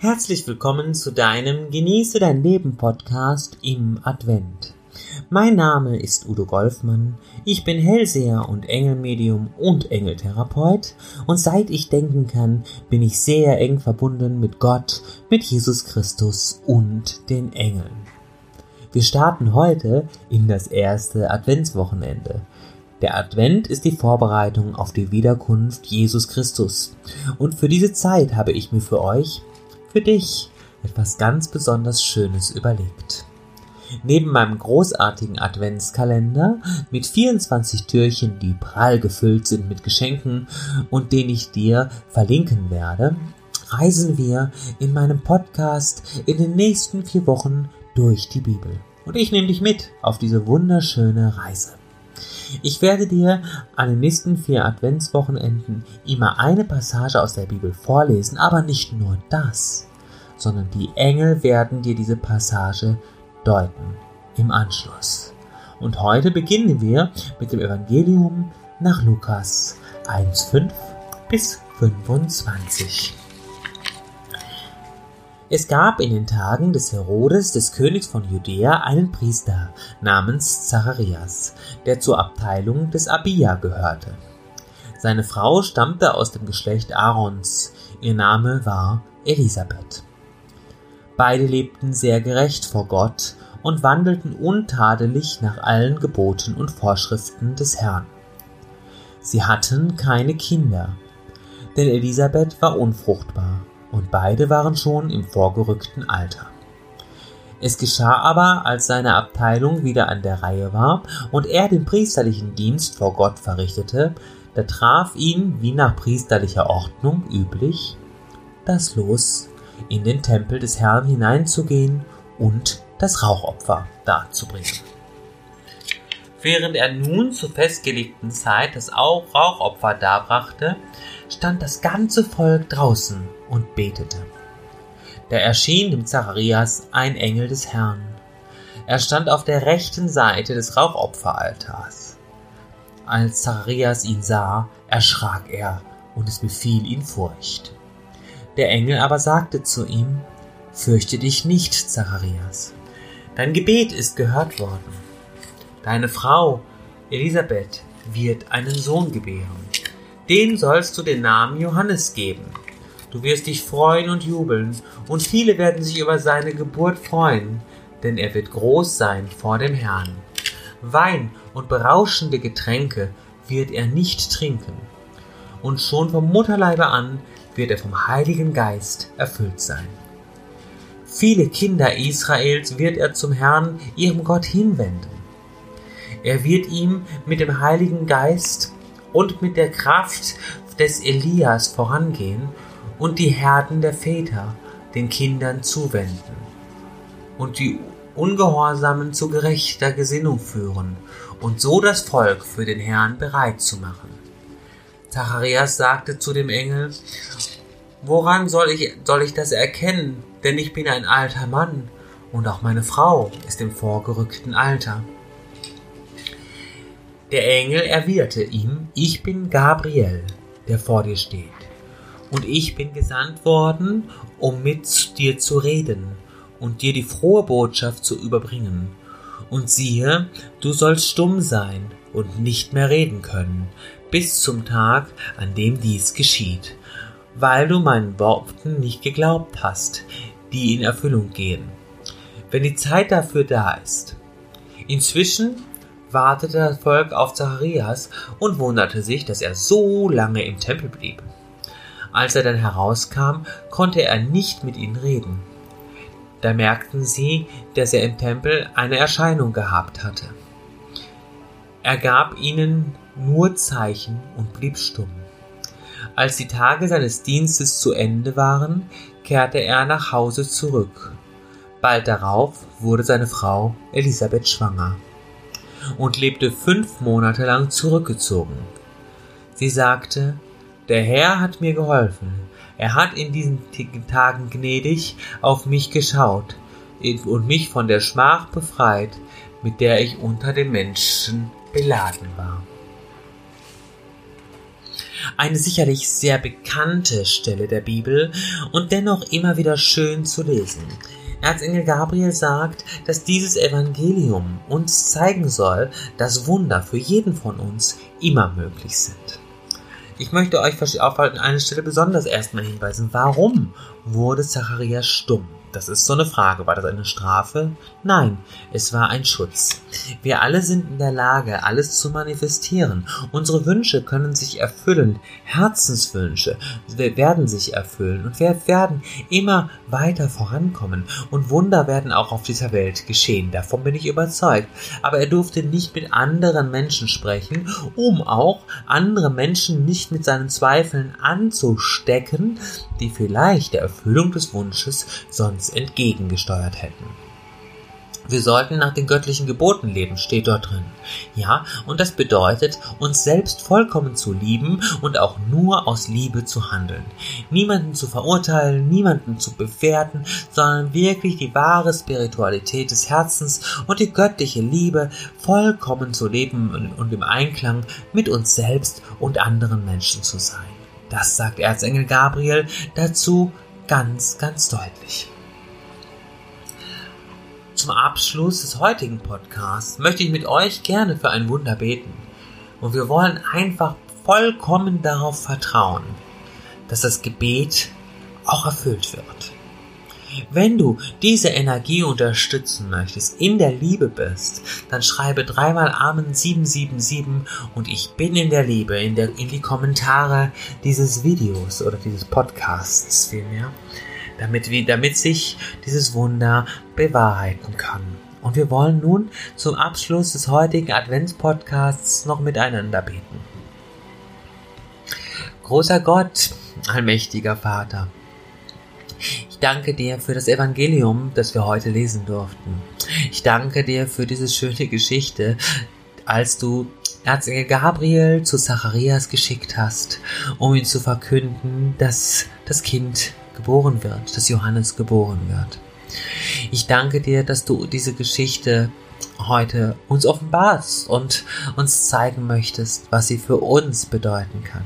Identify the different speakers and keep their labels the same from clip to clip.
Speaker 1: Herzlich willkommen zu deinem Genieße dein Leben Podcast im Advent. Mein Name ist Udo Golfmann, ich bin Hellseher und Engelmedium und Engeltherapeut und seit ich denken kann, bin ich sehr eng verbunden mit Gott, mit Jesus Christus und den Engeln. Wir starten heute in das erste Adventswochenende. Der Advent ist die Vorbereitung auf die Wiederkunft Jesus Christus. Und für diese Zeit habe ich mir für euch für dich etwas ganz besonders Schönes überlegt. Neben meinem großartigen Adventskalender mit 24 Türchen, die prall gefüllt sind mit Geschenken und den ich dir verlinken werde, reisen wir in meinem Podcast in den nächsten vier Wochen durch die Bibel. Und ich nehme dich mit auf diese wunderschöne Reise. Ich werde dir an den nächsten vier Adventswochenenden immer eine Passage aus der Bibel vorlesen, aber nicht nur das, sondern die Engel werden dir diese Passage deuten im Anschluss. Und heute beginnen wir mit dem Evangelium nach Lukas 1,5 bis 25. Es gab in den Tagen des Herodes, des Königs von Judäa, einen Priester namens Zacharias, der zur Abteilung des Abia gehörte. Seine Frau stammte aus dem Geschlecht Aarons, ihr Name war Elisabeth. Beide lebten sehr gerecht vor Gott und wandelten untadelig nach allen Geboten und Vorschriften des Herrn. Sie hatten keine Kinder, denn Elisabeth war unfruchtbar und beide waren schon im vorgerückten Alter. Es geschah aber, als seine Abteilung wieder an der Reihe war und er den priesterlichen Dienst vor Gott verrichtete, da traf ihn, wie nach priesterlicher Ordnung üblich, das Los, in den Tempel des Herrn hineinzugehen und das Rauchopfer darzubringen. Während er nun zur festgelegten Zeit das Rauchopfer darbrachte, stand das ganze Volk draußen und betete. Da erschien dem Zacharias ein Engel des Herrn. Er stand auf der rechten Seite des Rauchopferaltars. Als Zacharias ihn sah, erschrak er und es befiel ihn Furcht. Der Engel aber sagte zu ihm, Fürchte dich nicht, Zacharias. Dein Gebet ist gehört worden. Deine Frau, Elisabeth, wird einen Sohn gebären. Dem sollst du den Namen Johannes geben. Du wirst dich freuen und jubeln, und viele werden sich über seine Geburt freuen, denn er wird groß sein vor dem Herrn. Wein und berauschende Getränke wird er nicht trinken, und schon vom Mutterleibe an wird er vom Heiligen Geist erfüllt sein. Viele Kinder Israels wird er zum Herrn, ihrem Gott, hinwenden. Er wird ihm mit dem Heiligen Geist und mit der Kraft des Elias vorangehen und die Herden der Väter den Kindern zuwenden und die Ungehorsamen zu gerechter Gesinnung führen und so das Volk für den Herrn bereit zu machen. Zacharias sagte zu dem Engel, Woran soll ich, soll ich das erkennen? Denn ich bin ein alter Mann und auch meine Frau ist im vorgerückten Alter. Der Engel erwiderte ihm, ich bin Gabriel, der vor dir steht und ich bin gesandt worden, um mit dir zu reden und dir die frohe Botschaft zu überbringen. Und siehe, du sollst stumm sein und nicht mehr reden können, bis zum Tag, an dem dies geschieht, weil du meinen Worten nicht geglaubt hast, die in Erfüllung gehen, wenn die Zeit dafür da ist. Inzwischen wartete das Volk auf Zacharias und wunderte sich, dass er so lange im Tempel blieb. Als er dann herauskam, konnte er nicht mit ihnen reden. Da merkten sie, dass er im Tempel eine Erscheinung gehabt hatte. Er gab ihnen nur Zeichen und blieb stumm. Als die Tage seines Dienstes zu Ende waren, kehrte er nach Hause zurück. Bald darauf wurde seine Frau Elisabeth schwanger und lebte fünf Monate lang zurückgezogen. Sie sagte, der Herr hat mir geholfen. Er hat in diesen Tagen gnädig auf mich geschaut und mich von der Schmach befreit, mit der ich unter den Menschen beladen war. Eine sicherlich sehr bekannte Stelle der Bibel und dennoch immer wieder schön zu lesen. Erzengel Gabriel sagt, dass dieses Evangelium uns zeigen soll, dass Wunder für jeden von uns immer möglich sind. Ich möchte euch auf eine Stelle besonders erstmal hinweisen. Warum wurde Zacharias stumm? Das ist so eine Frage. War das eine Strafe? Nein, es war ein Schutz. Wir alle sind in der Lage, alles zu manifestieren. Unsere Wünsche können sich erfüllen. Herzenswünsche werden sich erfüllen und wir werden immer weiter vorankommen. Und Wunder werden auch auf dieser Welt geschehen. Davon bin ich überzeugt. Aber er durfte nicht mit anderen Menschen sprechen, um auch andere Menschen nicht mit seinen Zweifeln anzustecken, die vielleicht der Erfüllung des Wunsches sonst entgegengesteuert hätten. Wir sollten nach den göttlichen Geboten leben, steht dort drin. Ja, und das bedeutet, uns selbst vollkommen zu lieben und auch nur aus Liebe zu handeln. Niemanden zu verurteilen, niemanden zu bewerten, sondern wirklich die wahre Spiritualität des Herzens und die göttliche Liebe vollkommen zu leben und im Einklang mit uns selbst und anderen Menschen zu sein. Das sagt Erzengel Gabriel dazu ganz, ganz deutlich. Zum Abschluss des heutigen Podcasts möchte ich mit euch gerne für ein Wunder beten. Und wir wollen einfach vollkommen darauf vertrauen, dass das Gebet auch erfüllt wird. Wenn du diese Energie unterstützen möchtest, in der Liebe bist, dann schreibe dreimal Amen 777 und ich bin in der Liebe in, der, in die Kommentare dieses Videos oder dieses Podcasts vielmehr, damit, damit sich dieses Wunder bewahrheiten kann. Und wir wollen nun zum Abschluss des heutigen Adventspodcasts noch miteinander beten. Großer Gott, allmächtiger Vater, ich danke dir für das Evangelium, das wir heute lesen durften. Ich danke dir für diese schöne Geschichte, als du Erzengel Gabriel zu Zacharias geschickt hast, um ihm zu verkünden, dass das Kind geboren wird, dass Johannes geboren wird. Ich danke dir, dass du diese Geschichte heute uns offenbarst und uns zeigen möchtest, was sie für uns bedeuten kann.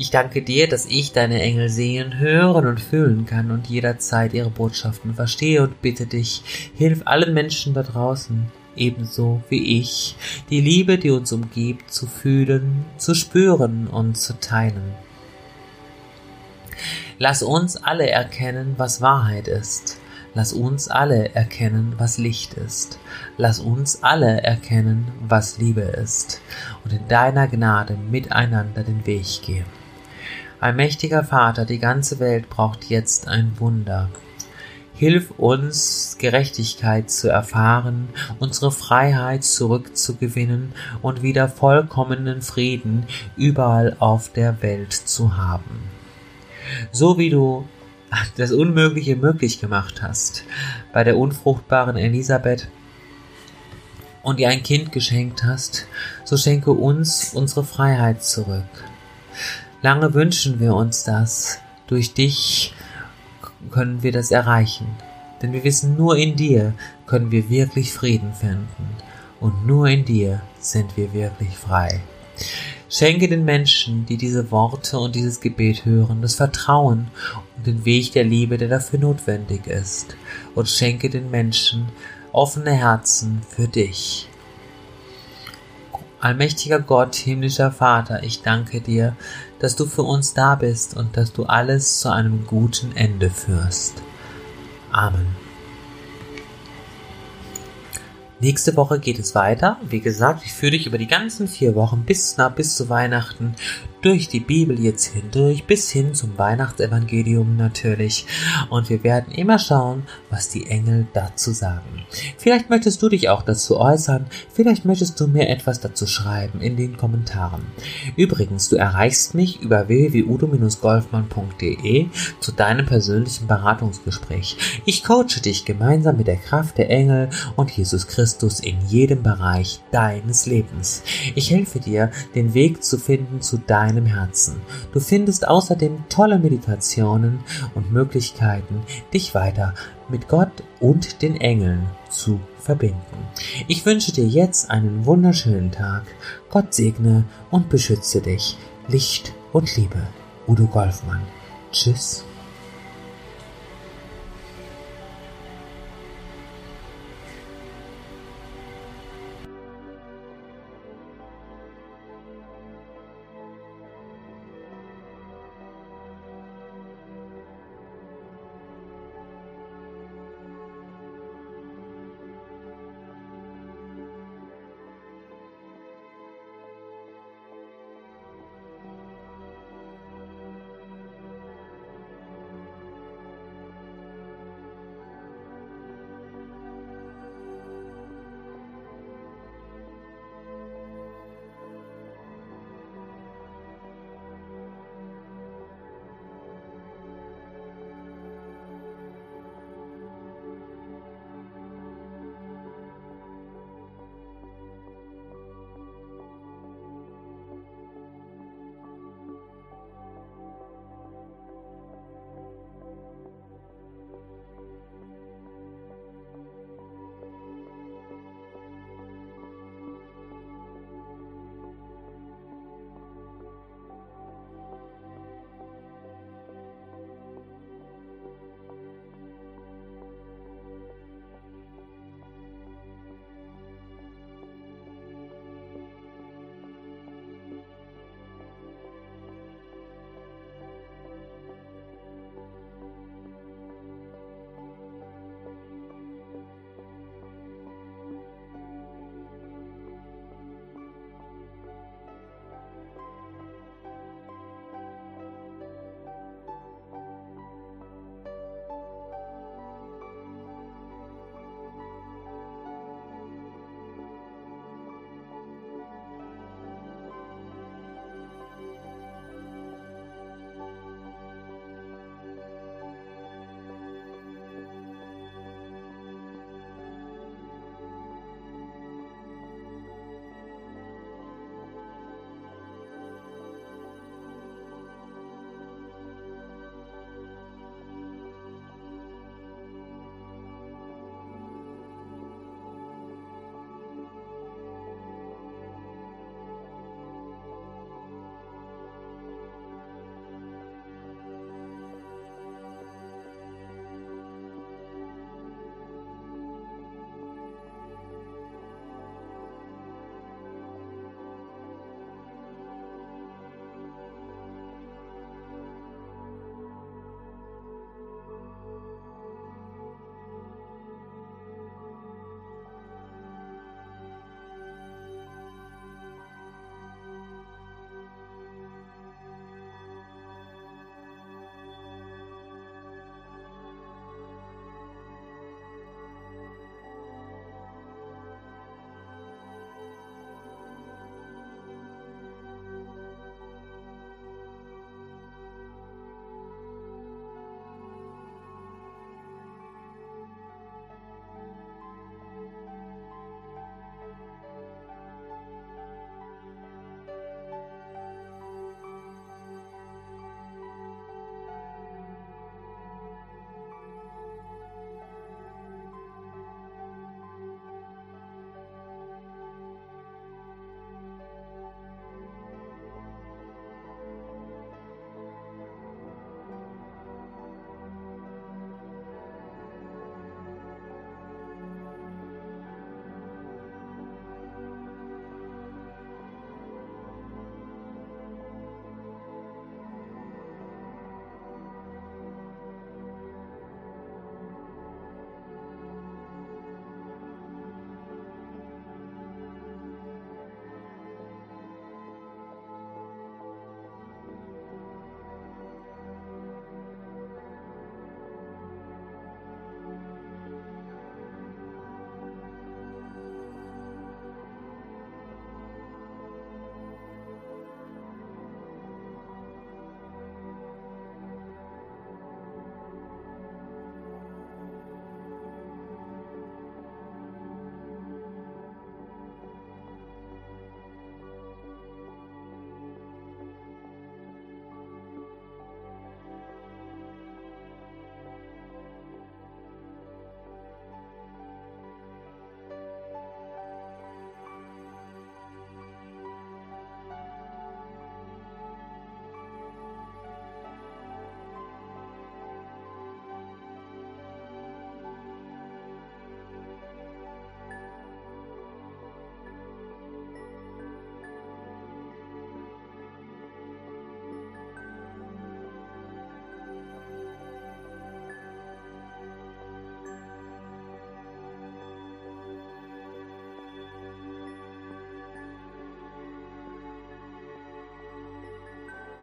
Speaker 1: Ich danke dir, dass ich deine Engel sehen, hören und fühlen kann und jederzeit ihre Botschaften verstehe und bitte dich, hilf allen Menschen da draußen, ebenso wie ich, die Liebe, die uns umgibt, zu fühlen, zu spüren und zu teilen. Lass uns alle erkennen, was Wahrheit ist. Lass uns alle erkennen, was Licht ist. Lass uns alle erkennen, was Liebe ist. Und in deiner Gnade miteinander den Weg gehen. Allmächtiger Vater, die ganze Welt braucht jetzt ein Wunder. Hilf uns, Gerechtigkeit zu erfahren, unsere Freiheit zurückzugewinnen und wieder vollkommenen Frieden überall auf der Welt zu haben. So wie du das Unmögliche möglich gemacht hast bei der unfruchtbaren Elisabeth und ihr ein Kind geschenkt hast, so schenke uns unsere Freiheit zurück. Lange wünschen wir uns das. Durch dich können wir das erreichen. Denn wir wissen, nur in dir können wir wirklich Frieden finden. Und nur in dir sind wir wirklich frei. Schenke den Menschen, die diese Worte und dieses Gebet hören, das Vertrauen und den Weg der Liebe, der dafür notwendig ist. Und schenke den Menschen offene Herzen für dich. Allmächtiger Gott, himmlischer Vater, ich danke dir, dass du für uns da bist und dass du alles zu einem guten Ende führst. Amen. Nächste Woche geht es weiter. Wie gesagt, ich führe dich über die ganzen vier Wochen bis, na, bis zu Weihnachten durch die Bibel jetzt hindurch bis hin zum Weihnachtsevangelium natürlich. Und wir werden immer schauen, was die Engel dazu sagen. Vielleicht möchtest du dich auch dazu äußern, vielleicht möchtest du mir etwas dazu schreiben in den Kommentaren. Übrigens, du erreichst mich über www.udo-golfmann.de zu deinem persönlichen Beratungsgespräch. Ich coache dich gemeinsam mit der Kraft der Engel und Jesus Christus in jedem Bereich deines Lebens. Ich helfe dir, den Weg zu finden zu deinem deinem Herzen. Du findest außerdem tolle Meditationen und Möglichkeiten, dich weiter mit Gott und den Engeln zu verbinden. Ich wünsche dir jetzt einen wunderschönen Tag. Gott segne und beschütze dich. Licht und Liebe. Udo Golfmann. Tschüss.